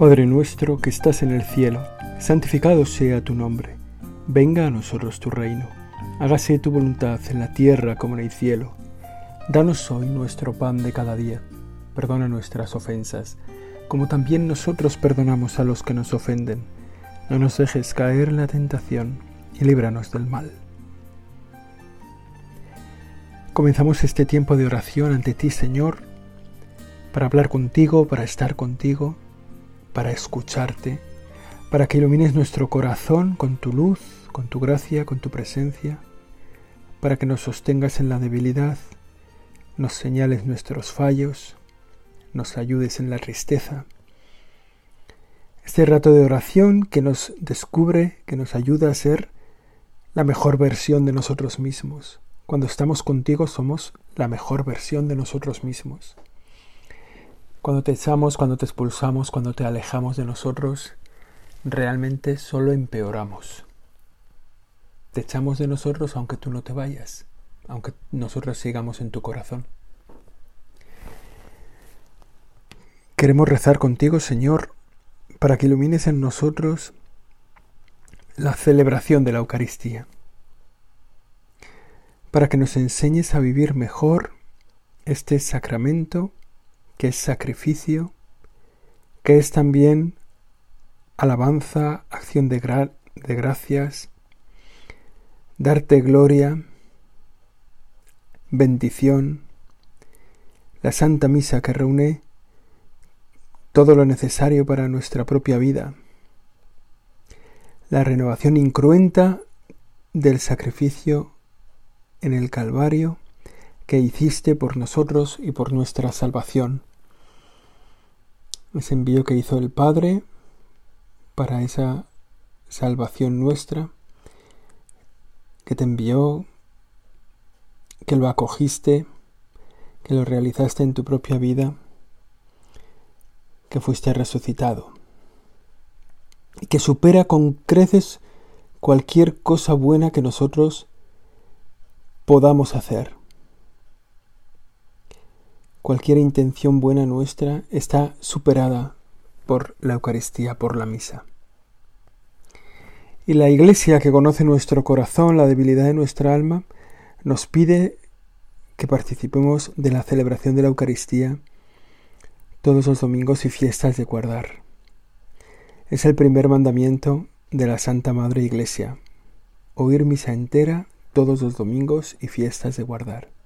Padre nuestro que estás en el cielo, santificado sea tu nombre. Venga a nosotros tu reino. Hágase tu voluntad en la tierra como en el cielo. Danos hoy nuestro pan de cada día. Perdona nuestras ofensas, como también nosotros perdonamos a los que nos ofenden. No nos dejes caer en la tentación y líbranos del mal. Comenzamos este tiempo de oración ante ti, Señor, para hablar contigo, para estar contigo para escucharte, para que ilumines nuestro corazón con tu luz, con tu gracia, con tu presencia, para que nos sostengas en la debilidad, nos señales nuestros fallos, nos ayudes en la tristeza. Este rato de oración que nos descubre, que nos ayuda a ser la mejor versión de nosotros mismos. Cuando estamos contigo somos la mejor versión de nosotros mismos. Cuando te echamos, cuando te expulsamos, cuando te alejamos de nosotros, realmente solo empeoramos. Te echamos de nosotros aunque tú no te vayas, aunque nosotros sigamos en tu corazón. Queremos rezar contigo, Señor, para que ilumines en nosotros la celebración de la Eucaristía, para que nos enseñes a vivir mejor este sacramento que es sacrificio, que es también alabanza, acción de, de gracias, darte gloria, bendición, la Santa Misa que reúne todo lo necesario para nuestra propia vida, la renovación incruenta del sacrificio en el Calvario que hiciste por nosotros y por nuestra salvación ese envío que hizo el Padre para esa salvación nuestra, que te envió, que lo acogiste, que lo realizaste en tu propia vida, que fuiste resucitado, y que supera con creces cualquier cosa buena que nosotros podamos hacer. Cualquier intención buena nuestra está superada por la Eucaristía, por la misa. Y la Iglesia que conoce nuestro corazón, la debilidad de nuestra alma, nos pide que participemos de la celebración de la Eucaristía todos los domingos y fiestas de guardar. Es el primer mandamiento de la Santa Madre Iglesia, oír misa entera todos los domingos y fiestas de guardar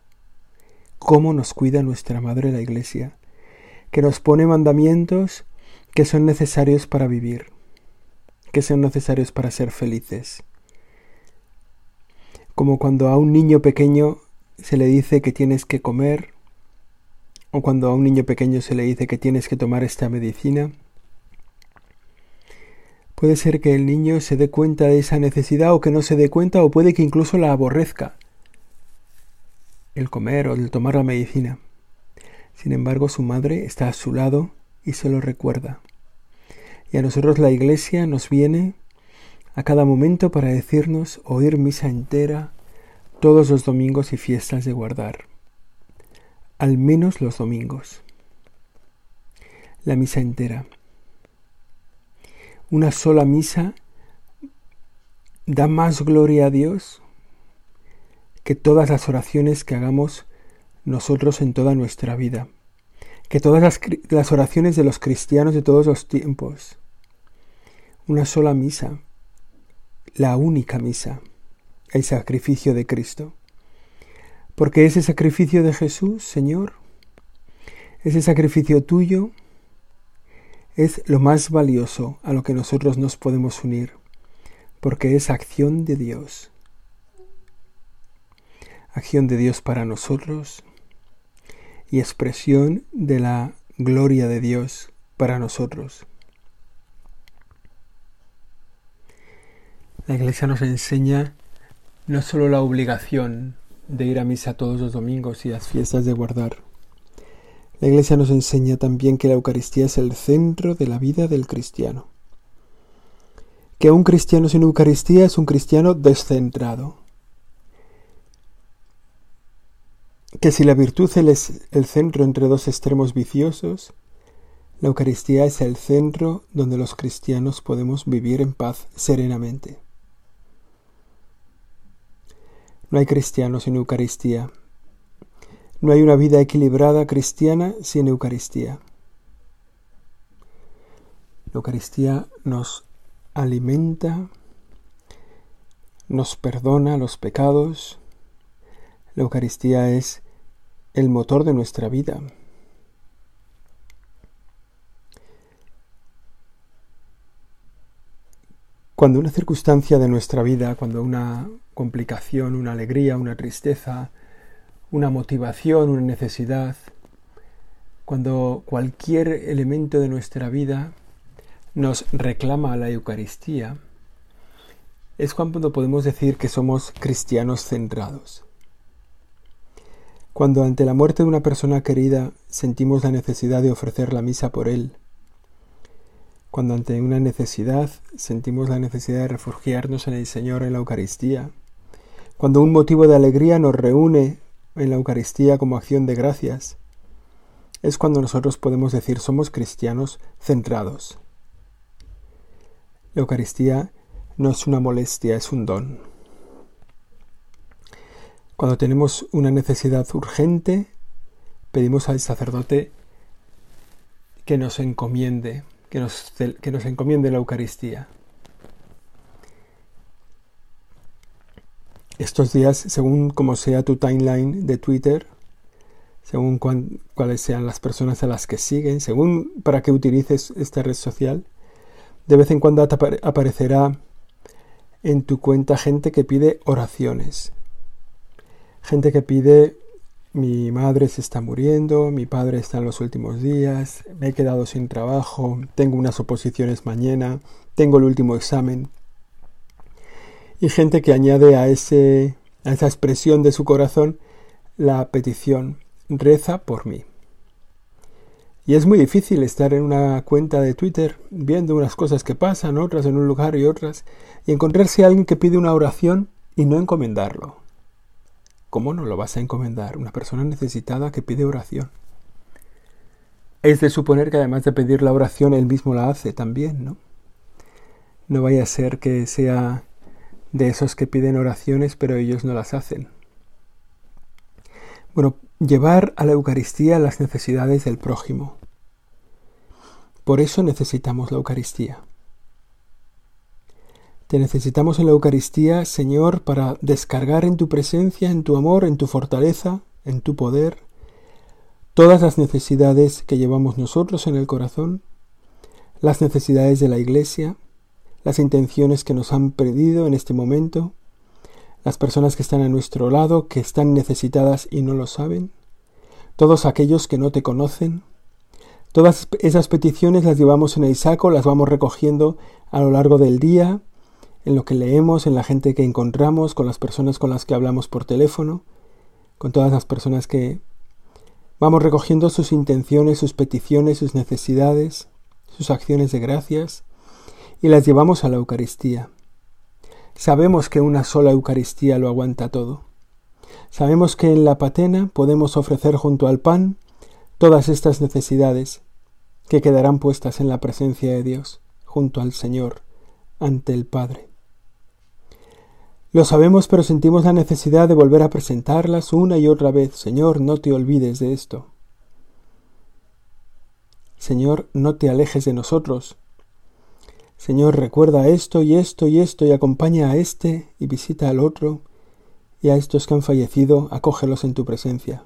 cómo nos cuida nuestra Madre la Iglesia, que nos pone mandamientos que son necesarios para vivir, que son necesarios para ser felices. Como cuando a un niño pequeño se le dice que tienes que comer, o cuando a un niño pequeño se le dice que tienes que tomar esta medicina, Puede ser que el niño se dé cuenta de esa necesidad o que no se dé cuenta o puede que incluso la aborrezca el comer o el tomar la medicina. Sin embargo, su madre está a su lado y se lo recuerda. Y a nosotros la Iglesia nos viene a cada momento para decirnos oír misa entera todos los domingos y fiestas de guardar. Al menos los domingos. La misa entera. Una sola misa da más gloria a Dios que todas las oraciones que hagamos nosotros en toda nuestra vida, que todas las, oraciones de los cristianos de todos los tiempos, una sola misa, la única misa, el sacrificio de Cristo. Porque ese sacrificio de Jesús, Señor, ese sacrificio tuyo, es lo más valioso a lo que nosotros nos podemos unir, porque es acción de Dios acción de Dios para nosotros y expresión de la gloria de Dios para nosotros. La Iglesia nos enseña no solo la obligación de ir a misa todos los domingos y las fiestas de guardar. La Iglesia nos enseña también que la Eucaristía es el centro de la vida del cristiano. Que un cristiano sin Eucaristía es un cristiano descentrado. Que si la virtud es el centro entre dos extremos viciosos, La Eucaristía es el centro donde los cristianos podemos vivir en paz serenamente. No hay cristianos sin Eucaristía. No hay una vida equilibrada cristiana sin Eucaristía. La Eucaristía nos alimenta, nos perdona los pecados. La Eucaristía es el motor de nuestra vida. Cuando una circunstancia de nuestra vida, cuando una complicación, una alegría, una tristeza, una motivación, una necesidad, cuando cualquier elemento de nuestra vida nos reclama la Eucaristía, es cuando podemos decir que somos cristianos centrados. Cuando ante la muerte de una persona querida sentimos la necesidad de ofrecer la misa por él, cuando ante una necesidad sentimos la necesidad de refugiarnos en el Señor en la Eucaristía, cuando un motivo de alegría nos reúne en la Eucaristía como acción de gracias, es cuando nosotros podemos decir somos cristianos centrados. La Eucaristía no es una molestia, es un don. Cuando tenemos una necesidad urgente, pedimos al sacerdote que nos encomiende, que nos, que nos encomiende la Eucaristía. Estos días, según como sea tu timeline de Twitter, según cuáles sean las personas a las que siguen, según para qué utilices esta red social, de vez en cuando aparecerá en tu cuenta gente que pide oraciones. Gente que pide mi madre se está muriendo, mi padre está en los últimos días, me he quedado sin trabajo, tengo unas oposiciones mañana, tengo el último examen. Y gente que añade a, ese, a esa expresión de su corazón la petición, reza por mí. Y es muy difícil estar en una cuenta de Twitter viendo unas cosas que pasan, otras en un lugar y otras, y encontrarse a alguien que pide una oración y no encomendarlo. ¿Cómo no lo vas a encomendar? Una persona necesitada que pide oración. Es de suponer que además de pedir la oración, él mismo la hace también, ¿no? No vaya a ser que sea de esos que piden oraciones pero ellos no las hacen. Bueno, llevar a la Eucaristía las necesidades del prójimo. Por eso necesitamos la Eucaristía. Te necesitamos en la Eucaristía, Señor, para descargar en tu presencia, en tu amor, en tu fortaleza, en tu poder, todas las necesidades que llevamos nosotros en el corazón, las necesidades de la Iglesia, las intenciones que nos han perdido en este momento, las personas que están a nuestro lado, que están necesitadas y no lo saben, todos aquellos que no te conocen. Todas esas peticiones las llevamos en el saco, las vamos recogiendo a lo largo del día, en lo que leemos, en la gente que encontramos, con las personas con las que hablamos por teléfono, con todas las personas que vamos recogiendo sus intenciones, sus peticiones, sus necesidades, sus acciones de gracias, y las llevamos a la Eucaristía. Sabemos que una sola Eucaristía lo aguanta todo. Sabemos que en la patena podemos ofrecer junto al pan todas estas necesidades que quedarán puestas en la presencia de Dios, junto al Señor, ante el Padre. Lo sabemos, pero sentimos la necesidad de volver a presentarlas una y otra vez. Señor, no te olvides de esto. Señor, no te alejes de nosotros. Señor, recuerda esto y esto y esto y acompaña a este y visita al otro y a estos que han fallecido, acógelos en tu presencia.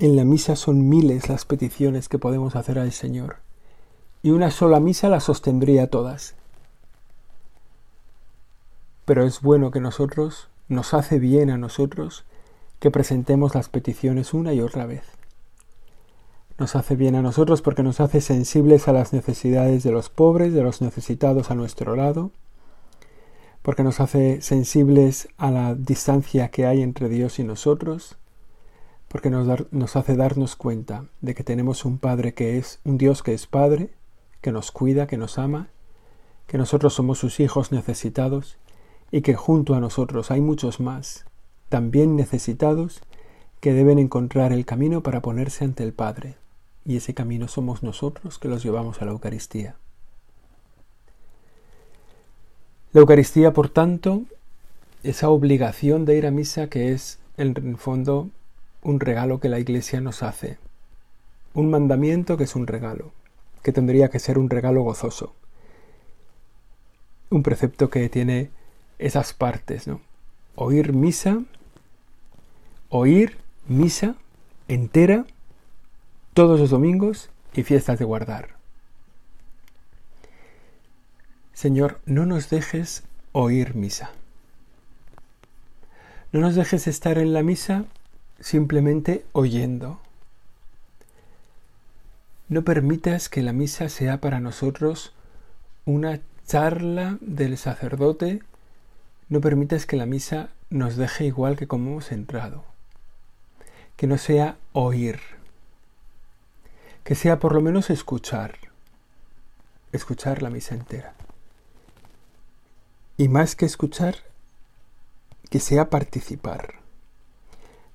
En la misa son miles las peticiones que podemos hacer al Señor, y una sola misa las sostendría todas. Pero es bueno que nosotros, nos hace bien a nosotros, que presentemos las peticiones una y otra vez. Nos hace bien a nosotros porque nos hace sensibles a las necesidades de los pobres, de los necesitados a nuestro lado, porque nos hace sensibles a la distancia que hay entre Dios y nosotros, porque nos, nos, hace darnos cuenta de que tenemos un Padre que es un Dios que es Padre, que nos cuida, que nos ama, que nosotros somos sus hijos necesitados y que junto a nosotros hay muchos más, también necesitados, que deben encontrar el camino para ponerse ante el Padre, y ese camino somos nosotros que los llevamos a la Eucaristía. La Eucaristía, por tanto, esa obligación de ir a misa que es, en el fondo, un regalo que la Iglesia nos hace, un mandamiento que es un regalo, que tendría que ser un regalo gozoso, un precepto que tiene esas partes, ¿no? Oír misa, oír misa entera todos los domingos y fiestas de guardar. Señor, no nos dejes oír misa. No nos dejes estar en la misa simplemente oyendo. No permitas que la misa sea para nosotros una charla del sacerdote. No permitas que la misa nos deje igual que como hemos entrado. Que no sea oír. Que sea por lo menos escuchar. Escuchar la misa entera. Y más que escuchar, que sea participar.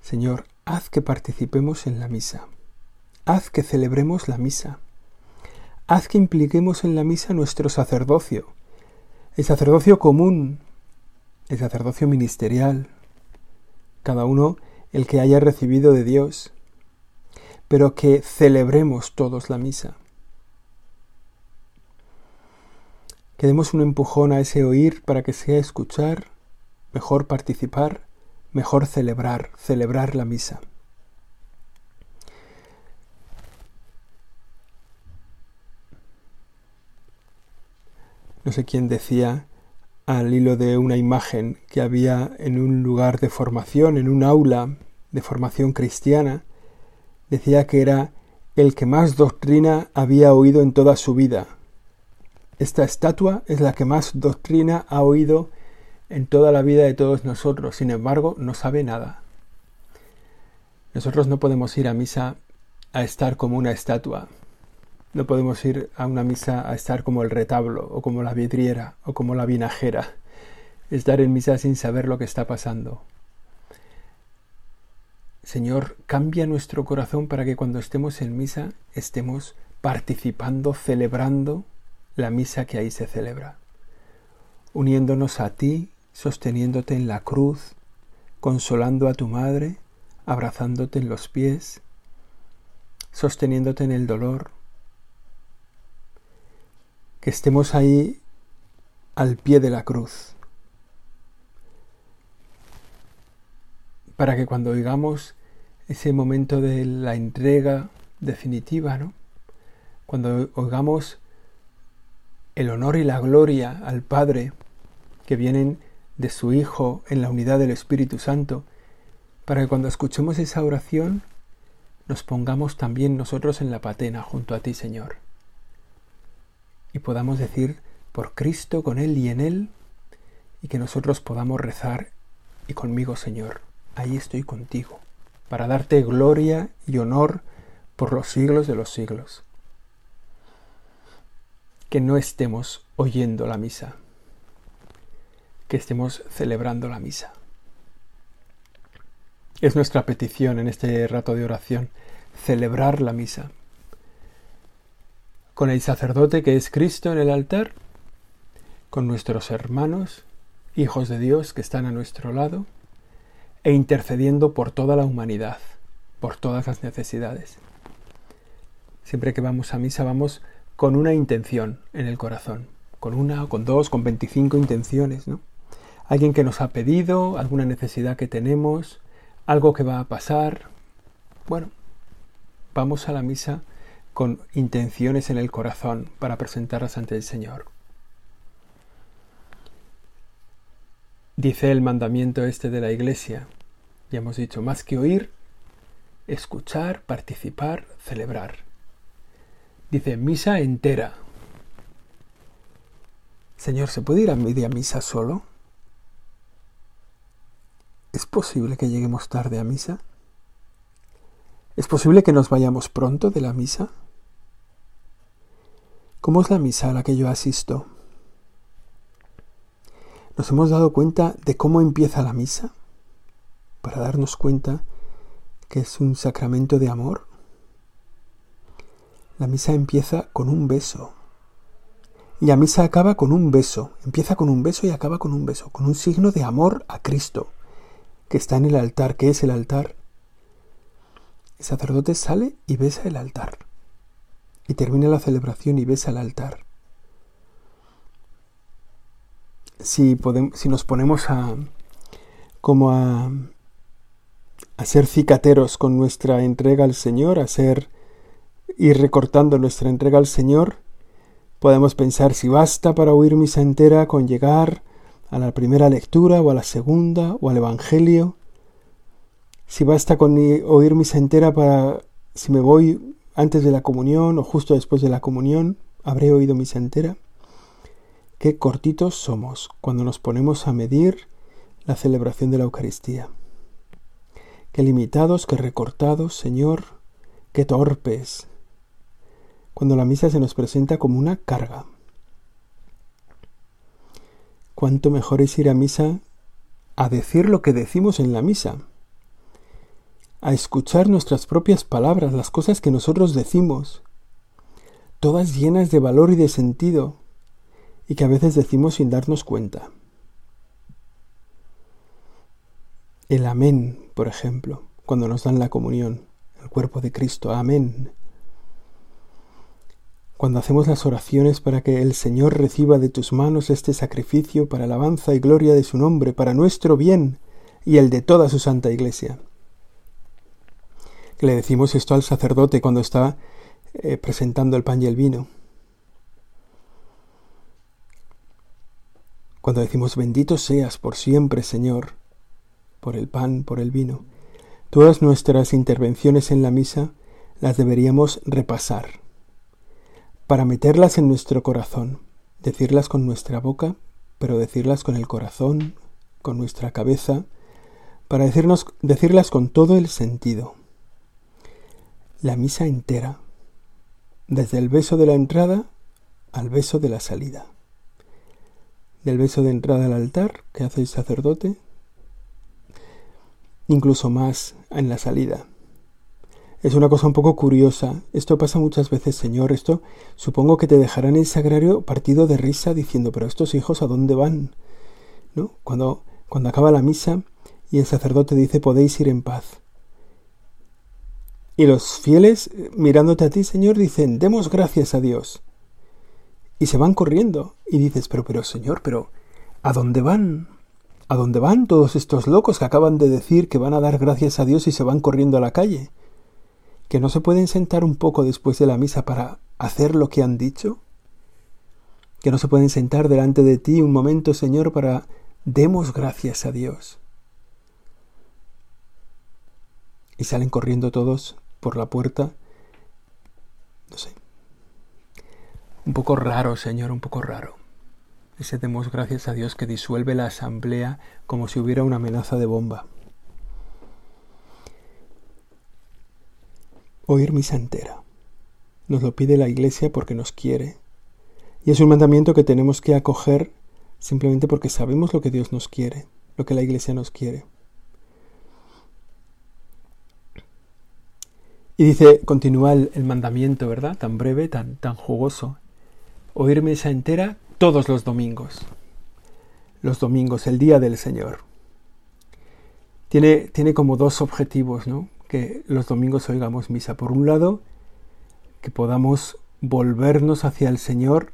Señor, haz que participemos en la misa. Haz que celebremos la misa. Haz que impliquemos en la misa nuestro sacerdocio, el sacerdocio común, el sacerdocio ministerial, cada uno el que haya recibido de Dios, pero que celebremos todos la misa. que demos un empujón a ese oír para que sea escuchar, mejor participar, mejor celebrar, celebrar la misa. No sé quién decía al hilo de una imagen que había en un lugar de formación, en un aula de formación cristiana, decía que era el que más doctrina había oído en toda su vida, esta estatua es la que más doctrina ha oído en toda la vida de todos nosotros, sin embargo no sabe nada. Nosotros no podemos ir a misa a estar como una estatua, no podemos ir a una misa a estar como el retablo, o como la vidriera, o como la vinajera, estar en misa sin saber lo que está pasando. Señor, cambia nuestro corazón para que cuando estemos en misa estemos participando, celebrando la misa que ahí se celebra, uniéndonos a ti, sosteniéndote en la cruz, consolando a tu madre, abrazándote en los pies, sosteniéndote en el dolor, que estemos ahí al pie de la cruz, para que cuando oigamos ese momento de la entrega definitiva, ¿no? Cuando oigamos el honor y la gloria al Padre que vienen de su Hijo en la unidad del Espíritu Santo, para que cuando escuchemos esa oración nos pongamos también nosotros en la patena junto a ti, Señor, y podamos decir por Cristo, con Él y en Él, y que nosotros podamos rezar y conmigo, Señor, ahí estoy contigo, para darte gloria y honor por los siglos de los siglos que no estemos oyendo la misa, que estemos celebrando la misa. Es nuestra petición en este rato de oración, celebrar la misa. Con el sacerdote que es Cristo en el altar, con nuestros hermanos, hijos de Dios que están a nuestro lado, e intercediendo por toda la humanidad, por todas las necesidades. Siempre que vamos a misa vamos con una intención en el corazón, con una con dos, con 25 intenciones, ¿no? Alguien que nos ha pedido, alguna necesidad que tenemos, algo que va a pasar. Bueno, vamos a la misa con intenciones en el corazón para presentarlas ante el Señor. Dice el mandamiento este de la Iglesia, ya hemos dicho, más que oír, escuchar, participar, celebrar. Dice, misa entera. Señor, ¿se puede ir a media misa solo? ¿Es posible que lleguemos tarde a misa? ¿Es posible que nos vayamos pronto de la misa? ¿Cómo es la misa a la que yo asisto? ¿Nos hemos dado cuenta de cómo empieza la misa? Para darnos cuenta que es un sacramento de amor. La misa empieza con un beso. Y la misa acaba con un beso. Empieza con un beso y acaba con un beso, con un signo de amor a Cristo, que está en el altar. ¿Qué es el altar? El sacerdote sale y besa el altar. Y termina la celebración y besa el altar. Si, podemos, si nos ponemos a como a, a ser cicateros con nuestra entrega al Señor, a ser ir recortando nuestra entrega al Señor, podemos pensar si basta para oír misa entera con llegar a la primera lectura o a la segunda o al Evangelio, si basta con oír misa entera para si me voy antes de la comunión o justo después de la comunión, habré oído misa entera. Qué cortitos somos cuando nos ponemos a medir la celebración de la Eucaristía. Qué limitados, qué recortados, Señor, qué torpes, cuando la misa se nos presenta como una carga. Cuánto mejor es ir a misa a decir lo que decimos en la misa, a escuchar nuestras propias palabras, las cosas que nosotros decimos, todas llenas de valor y de sentido, y que a veces decimos sin darnos cuenta. El amén, por ejemplo, cuando nos dan la comunión, el cuerpo de Cristo, amén cuando hacemos las oraciones para que el Señor reciba de tus manos este sacrificio para alabanza y gloria de su nombre, para nuestro bien y el de toda su santa iglesia. Le decimos esto al sacerdote cuando está eh, presentando el pan y el vino. Cuando decimos bendito seas por siempre, Señor, por el pan, por el vino, todas nuestras intervenciones en la misa las deberíamos repasar para meterlas en nuestro corazón, decirlas con nuestra boca, pero decirlas con el corazón, con nuestra cabeza, para decirnos, decirlas con todo el sentido. La misa entera, desde el beso de la entrada al beso de la salida. Del beso de entrada al altar que hace el sacerdote, incluso más en la salida, es una cosa un poco curiosa. Esto pasa muchas veces, Señor. Esto supongo que te dejarán el sagrario partido de risa diciendo, pero estos hijos a dónde van? ¿No? Cuando, cuando acaba la misa y el sacerdote dice, podéis ir en paz. Y los fieles, mirándote a ti, Señor, dicen, demos gracias a Dios. Y se van corriendo. Y dices, pero, pero, Señor, pero, ¿a dónde van? ¿A dónde van todos estos locos que acaban de decir que van a dar gracias a Dios y se van corriendo a la calle? que no se pueden sentar un poco después de la misa para hacer lo que han dicho? Que no se pueden sentar delante de ti un momento, Señor, para demos gracias a Dios. Y salen corriendo todos por la puerta. No sé. Un poco raro, Señor, un poco raro. Ese demos gracias a Dios que disuelve la asamblea como si hubiera una amenaza de bomba. oír misa entera. Nos lo pide la Iglesia porque nos quiere. Y es un mandamiento que tenemos que acoger simplemente porque sabemos lo que Dios nos quiere, lo que la Iglesia nos quiere. Y dice, continúa el, mandamiento, ¿verdad? Tan breve, tan, tan jugoso. Oír misa entera todos los domingos. Los domingos, el día del Señor. Tiene, tiene como dos objetivos, ¿no? que los domingos oigamos misa. Por un lado, que podamos volvernos hacia el Señor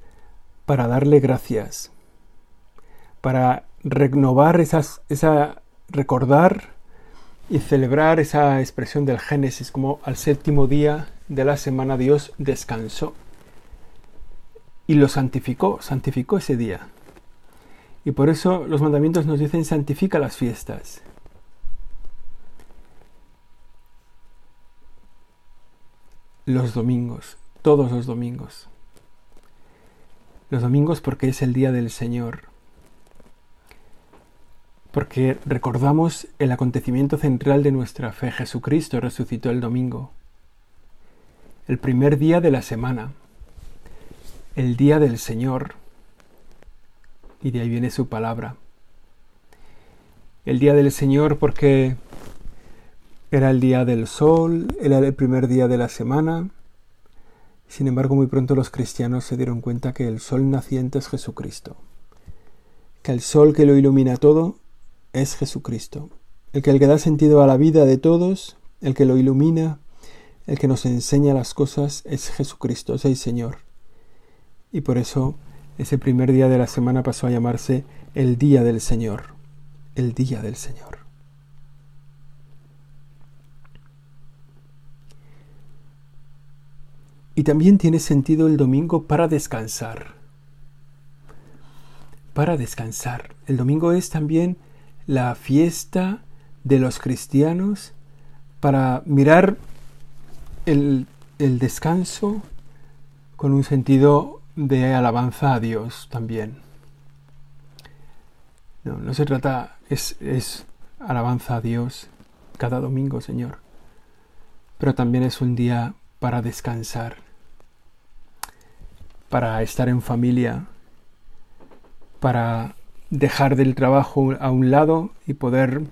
para darle gracias, para renovar esas, esa, recordar y celebrar esa expresión del Génesis, como al séptimo día de la semana Dios descansó y lo santificó, santificó ese día. Y por eso los mandamientos nos dicen santifica las fiestas. los domingos, todos los domingos. Los domingos porque es el día del Señor, porque recordamos el acontecimiento central de nuestra fe. Jesucristo resucitó el domingo, el primer día de la semana, el día del Señor, y de ahí viene su palabra. El día del Señor porque Era el día del sol, era el primer día de la semana. Sin embargo, muy pronto los cristianos se dieron cuenta que el sol naciente es Jesucristo, que el sol que lo ilumina todo es Jesucristo, el que, el que da sentido a la vida de todos, el que lo ilumina, el que nos enseña las cosas es Jesucristo, es el Señor. Y por eso ese primer día de la semana pasó a llamarse el Día del Señor, el Día del Señor. Y también tiene sentido el domingo para descansar. Para descansar. El domingo es también la fiesta de los cristianos para mirar el, el descanso con un sentido de alabanza a Dios también. No, no se trata, es, es alabanza a Dios cada domingo, Señor. Pero también es un día para descansar, para estar en familia, para dejar del trabajo a un lado y poder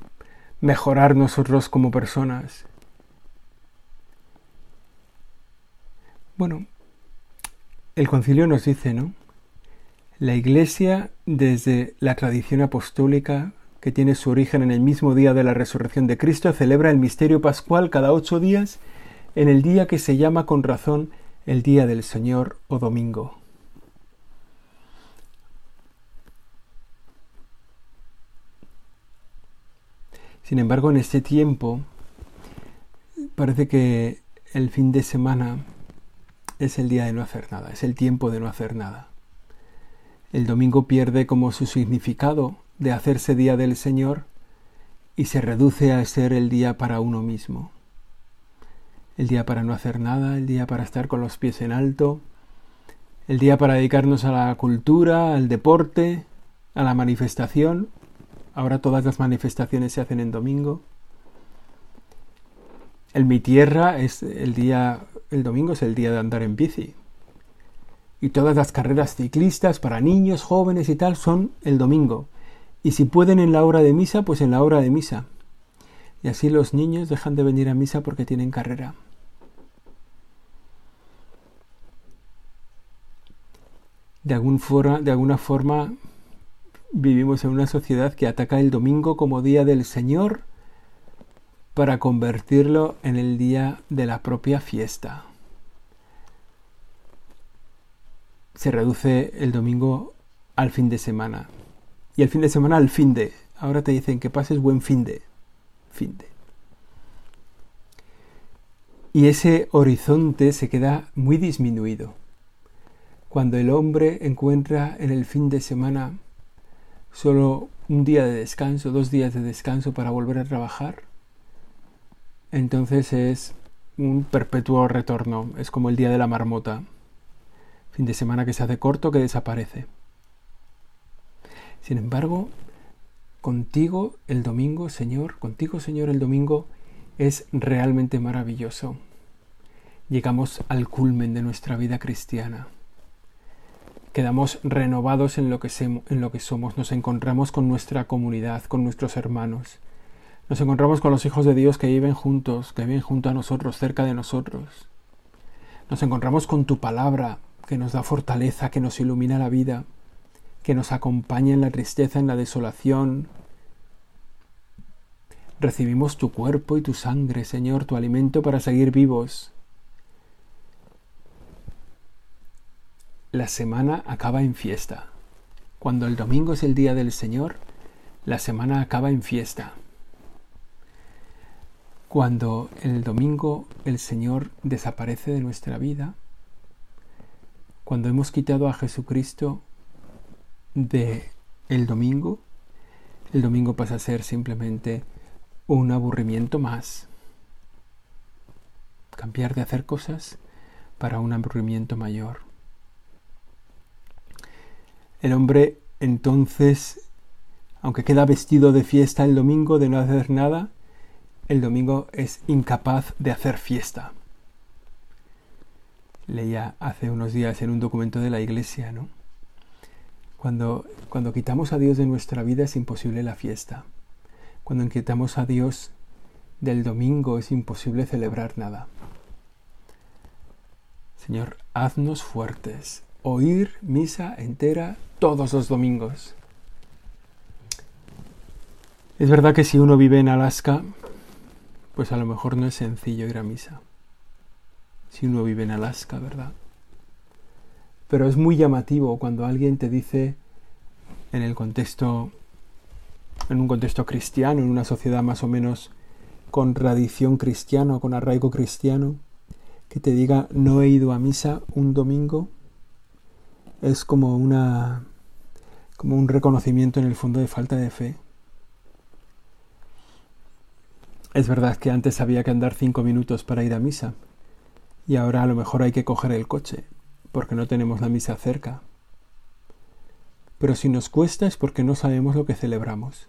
mejorar nosotros como personas. Bueno, el concilio nos dice, ¿no? La Iglesia, desde la tradición apostólica, que tiene su origen en el mismo día de la resurrección de Cristo, celebra el misterio pascual cada ocho días en el día que se llama con razón el Día del Señor o Domingo. Sin embargo, en este tiempo parece que el fin de semana es el día de no hacer nada, es el tiempo de no hacer nada. El domingo pierde como su significado de hacerse día del Señor y se reduce a ser el día para uno mismo el día para no hacer nada, el día para estar con los pies en alto, el día para dedicarnos a la cultura, al deporte, a la manifestación. Ahora todas las manifestaciones se hacen en domingo. En mi tierra es el día, el domingo es el día de andar en bici. Y todas las carreras ciclistas para niños, jóvenes y tal son el domingo. Y si pueden en la hora de misa, pues en la hora de misa. Y así los niños dejan de venir a misa porque tienen carrera. De, de alguna forma vivimos en una sociedad que ataca el domingo como día del Señor para convertirlo en el día de la propia fiesta. Se reduce el domingo al fin de semana y el fin de semana al fin de. Ahora te dicen que pases buen fin de fin de. Y ese horizonte se queda muy disminuido. Cuando el hombre encuentra en el fin de semana solo un día de descanso, dos días de descanso para volver a trabajar, entonces es un perpetuo retorno, es como el día de la marmota, fin de semana que se hace corto, que desaparece. Sin embargo, Contigo el domingo, Señor, contigo, Señor, el domingo es realmente maravilloso. Llegamos al culmen de nuestra vida cristiana. Quedamos renovados en lo, que somos, nos encontramos con nuestra comunidad, con nuestros hermanos. Nos encontramos con los hijos de Dios que viven juntos, que viven junto a nosotros, cerca de nosotros. Nos encontramos con tu palabra, que nos da fortaleza, que nos ilumina la vida que nos acompaña en la tristeza, en la desolación. Recibimos tu cuerpo y tu sangre, Señor, tu alimento para seguir vivos. La semana acaba en fiesta. Cuando el domingo es el día del Señor, la semana acaba en fiesta. Cuando el domingo el Señor desaparece de nuestra vida, cuando hemos quitado a Jesucristo de el domingo, el domingo pasa a ser simplemente un aburrimiento más. Cambiar de hacer cosas para un aburrimiento mayor. El hombre entonces, aunque queda vestido de fiesta el domingo de no hacer nada, el domingo es incapaz de hacer fiesta. Leía hace unos días en un documento de la iglesia, ¿no? Cuando, cuando quitamos a Dios de nuestra vida es imposible la fiesta. Cuando quitamos a Dios del domingo es imposible celebrar nada. Señor, haznos fuertes, oír misa entera todos los domingos. Es verdad que si uno vive en Alaska, pues a lo mejor no es sencillo ir a misa. Si uno vive en Alaska, ¿verdad? Pero es muy llamativo cuando alguien te dice en el contexto en un contexto cristiano, en una sociedad más o menos con tradición cristiana, con arraigo cristiano, que te diga no he ido a misa un domingo, es como una como un reconocimiento en el fondo de falta de fe. Es verdad que antes había que andar cinco minutos para ir a misa y ahora a lo mejor hay que coger el coche porque no tenemos la misa cerca. Pero si nos cuesta es porque no sabemos lo que celebramos.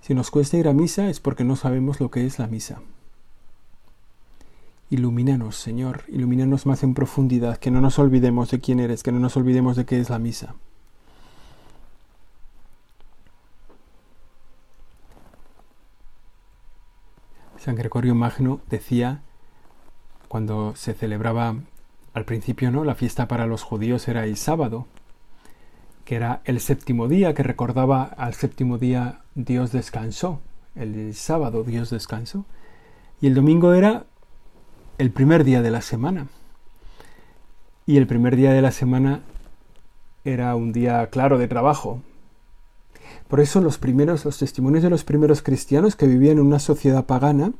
Si nos cuesta ir a misa es porque no sabemos lo que es la misa. Ilumínanos, Señor, ilumínanos más en profundidad, que no nos olvidemos de quién eres, que no nos olvidemos de qué es la misa. San Gregorio Magno decía, cuando se celebraba al principio, ¿no? La fiesta para los judíos era el sábado, que era el séptimo día, que recordaba al séptimo día Dios descansó, el sábado Dios descansó, y el domingo era el primer día de la semana. Y el primer día de la semana era un día claro de trabajo, por eso los primeros, los testimonios de los primeros cristianos que vivían en una sociedad pagana,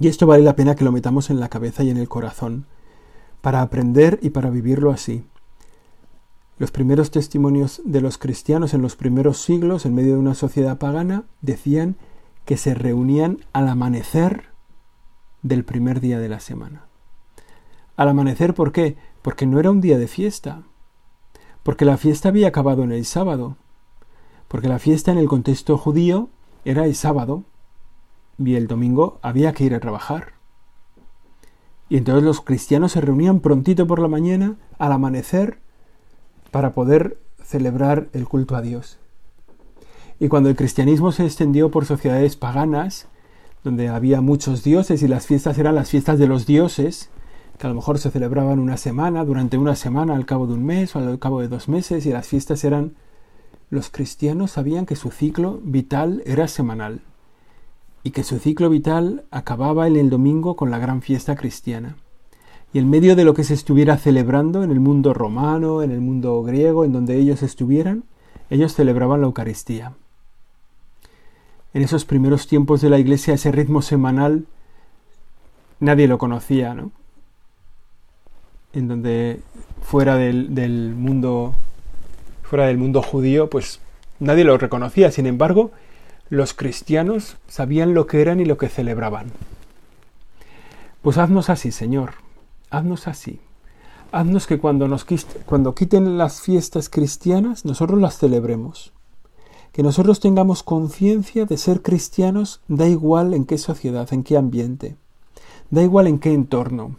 y esto vale la pena que lo metamos en la cabeza y en el corazón, para aprender y para vivirlo así. Los primeros testimonios de los cristianos en los primeros siglos, en medio de una sociedad pagana, decían que se reunían al amanecer del primer día de la semana. Al amanecer, ¿por qué? Porque no era un día de fiesta, porque la fiesta había acabado en el sábado, porque la fiesta en el contexto judío era el sábado y el domingo había que ir a trabajar. Y entonces los cristianos se reunían prontito por la mañana, al amanecer, para poder celebrar el culto a Dios. Y cuando el cristianismo se extendió por sociedades paganas, donde había muchos dioses y las fiestas eran las fiestas de los dioses, que a lo mejor se celebraban una semana, durante una semana, al cabo de un mes o al cabo de dos meses, y las fiestas eran los cristianos sabían que su ciclo vital era semanal y que su ciclo vital acababa en el domingo con la gran fiesta cristiana. Y en medio de lo que se estuviera celebrando en el mundo romano, en el mundo griego, en donde ellos estuvieran, ellos celebraban la Eucaristía. En esos primeros tiempos de la Iglesia ese ritmo semanal nadie lo conocía, ¿no? En donde fuera del, mundo fuera del mundo judío, pues nadie lo reconocía. Sin embargo, los cristianos sabían lo que eran y lo que celebraban. Pues haznos así, Señor, haznos así. Haznos que cuando, nos, cuando quiten las fiestas cristianas, nosotros las celebremos. Que nosotros tengamos conciencia de ser cristianos, da igual en qué sociedad, en qué ambiente, da igual en qué entorno.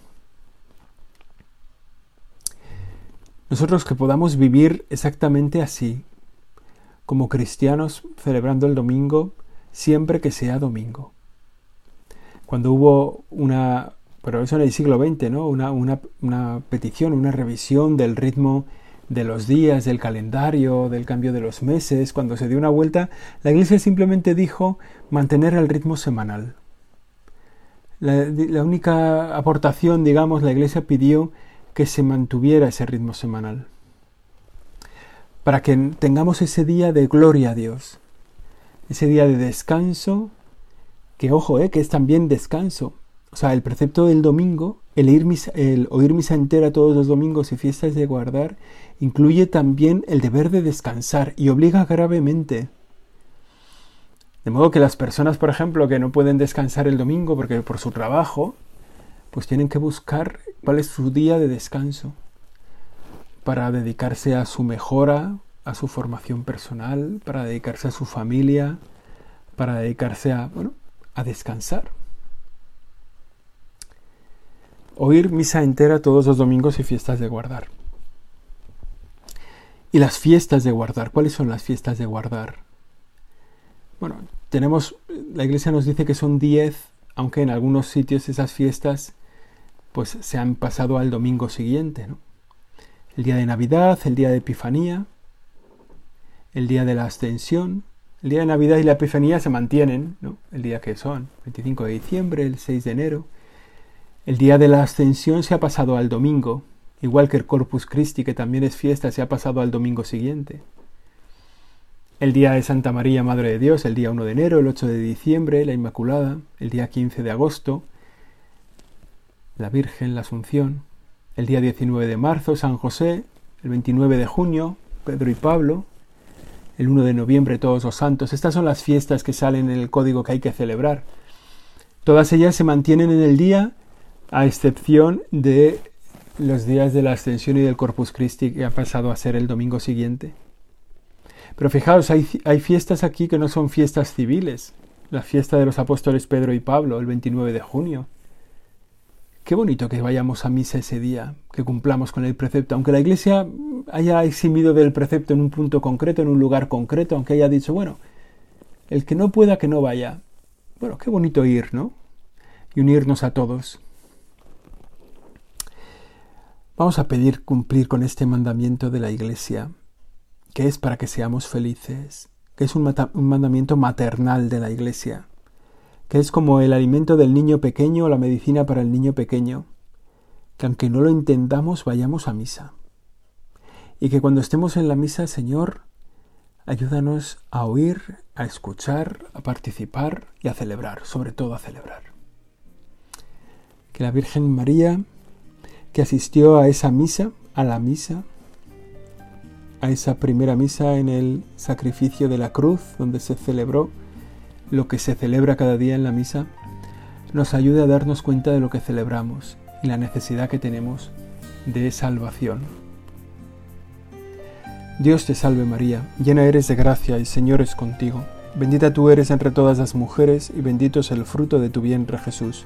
Nosotros que podamos vivir exactamente así, como cristianos celebrando el domingo siempre que sea domingo. Cuando hubo una, pero eso en el siglo XX, ¿no? Una, una, una petición, una revisión del ritmo de los días, del calendario, del cambio de los meses, cuando se dio una vuelta, la Iglesia simplemente dijo mantener el ritmo semanal. La, la única aportación, digamos, la Iglesia pidió que se mantuviera ese ritmo semanal. Para que tengamos ese día de gloria a Dios, ese día de descanso, que ojo, eh, que es también descanso. O sea, el precepto del domingo, el, ir el oír misa entera todos los domingos y fiestas de guardar, incluye también el deber de descansar y obliga gravemente. De modo que las personas, por ejemplo, que no pueden descansar el domingo porque por su trabajo, pues tienen que buscar cuál es su día de descanso para dedicarse a su mejora, a su formación personal, para dedicarse a su familia, para dedicarse a, bueno, a descansar. Oír misa entera todos los domingos y fiestas de guardar. Y las fiestas de guardar, ¿cuáles son las fiestas de guardar? Bueno, tenemos, la iglesia nos dice que son diez, aunque en algunos sitios esas fiestas pues se han pasado al domingo siguiente, ¿no? El día de Navidad, el día de Epifanía, el día de la Ascensión, el día de Navidad y la Epifanía se mantienen, ¿no? El día que son, 25 de diciembre, el 6 de enero. El día de la Ascensión se ha pasado al domingo, igual que el Corpus Christi, que también es fiesta, se ha pasado al domingo siguiente. El día de Santa María, Madre de Dios, el día 1 de enero, el 8 de diciembre, la Inmaculada, el día 15 de agosto, la Virgen, la Asunción, el día 19 de marzo, San José, el 29 de junio, Pedro y Pablo, el 1 de noviembre, todos los santos. Estas son las fiestas que salen en el código que hay que celebrar. Todas ellas se mantienen en el día, a excepción de los días de la Ascensión y del Corpus Christi, que ha pasado a ser el domingo siguiente. Pero fijaos, hay, hay fiestas aquí que no son fiestas civiles. La fiesta de los apóstoles Pedro y Pablo, el 29 de junio. Qué bonito que vayamos a misa ese día, que cumplamos con el precepto, aunque la Iglesia haya eximido del precepto en un punto concreto, en un lugar concreto, aunque haya dicho, bueno, el que no pueda que no vaya. Bueno, qué bonito ir, ¿no? Y unirnos a todos. Vamos a pedir cumplir con este mandamiento de la Iglesia, que es para que seamos felices, que es un, mandamiento maternal de la Iglesia que es como el alimento del niño pequeño o la medicina para el niño pequeño, que aunque no lo entendamos vayamos a misa. Y que cuando estemos en la misa, Señor, ayúdanos a oír, a escuchar, a participar y a celebrar, sobre todo a celebrar. Que la Virgen María, que asistió a esa misa, a la misa, a esa primera misa en el sacrificio de la cruz, donde se celebró lo que se celebra cada día en la misa, nos ayude a darnos cuenta de lo que celebramos y la necesidad que tenemos de salvación. Dios te salve María, llena eres de gracia y Señor es contigo. Bendita tú eres entre todas las mujeres y bendito es el fruto de tu vientre Jesús.